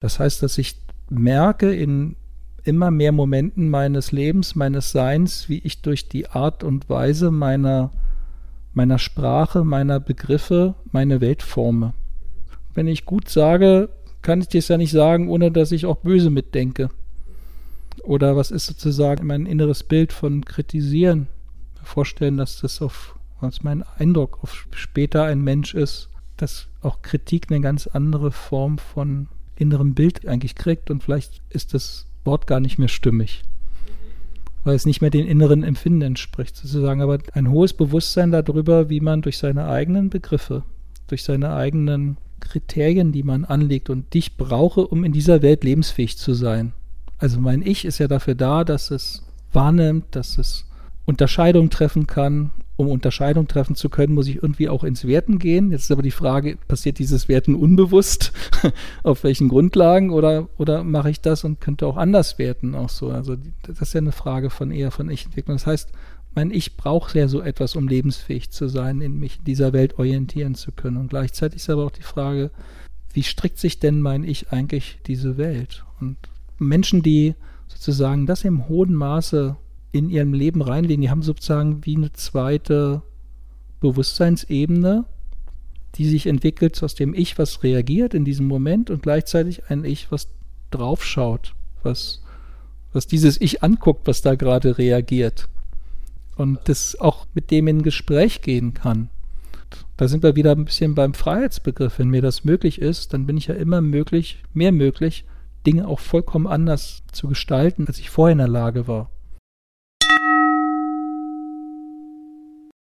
Das heißt, dass ich merke in immer mehr Momenten meines Lebens, meines Seins, wie ich durch die Art und Weise meiner, meiner Sprache, meiner Begriffe meine Welt forme. Wenn ich gut sage, kann ich das ja nicht sagen, ohne dass ich auch böse mitdenke. Oder was ist sozusagen mein inneres Bild von kritisieren? Vorstellen, dass das auf, was mein Eindruck auf später ein Mensch ist, dass auch Kritik eine ganz andere Form von innerem Bild eigentlich kriegt und vielleicht ist das Wort gar nicht mehr stimmig, weil es nicht mehr den inneren Empfinden entspricht, sozusagen. Aber ein hohes Bewusstsein darüber, wie man durch seine eigenen Begriffe, durch seine eigenen Kriterien, die man anlegt und dich brauche, um in dieser Welt lebensfähig zu sein. Also mein Ich ist ja dafür da, dass es wahrnimmt, dass es Unterscheidung treffen kann. Um Unterscheidung treffen zu können, muss ich irgendwie auch ins Werten gehen. Jetzt ist aber die Frage, passiert dieses Werten unbewusst? Auf welchen Grundlagen? Oder, oder mache ich das und könnte auch anders werten? Auch so. Also das ist ja eine Frage von eher von Ich-Entwicklung. Das heißt, mein Ich braucht ja so etwas, um lebensfähig zu sein, in mich in dieser Welt orientieren zu können. Und gleichzeitig ist aber auch die Frage, wie strickt sich denn mein Ich eigentlich diese Welt? Und Menschen, die sozusagen das im hohen Maße in ihrem Leben reinlegen, die haben sozusagen wie eine zweite Bewusstseinsebene, die sich entwickelt, aus dem Ich, was reagiert in diesem Moment und gleichzeitig ein Ich, was draufschaut, was, was dieses Ich anguckt, was da gerade reagiert und das auch mit dem in Gespräch gehen kann. Da sind wir wieder ein bisschen beim Freiheitsbegriff. Wenn mir das möglich ist, dann bin ich ja immer möglich, mehr möglich, Dinge auch vollkommen anders zu gestalten, als ich vorher in der Lage war.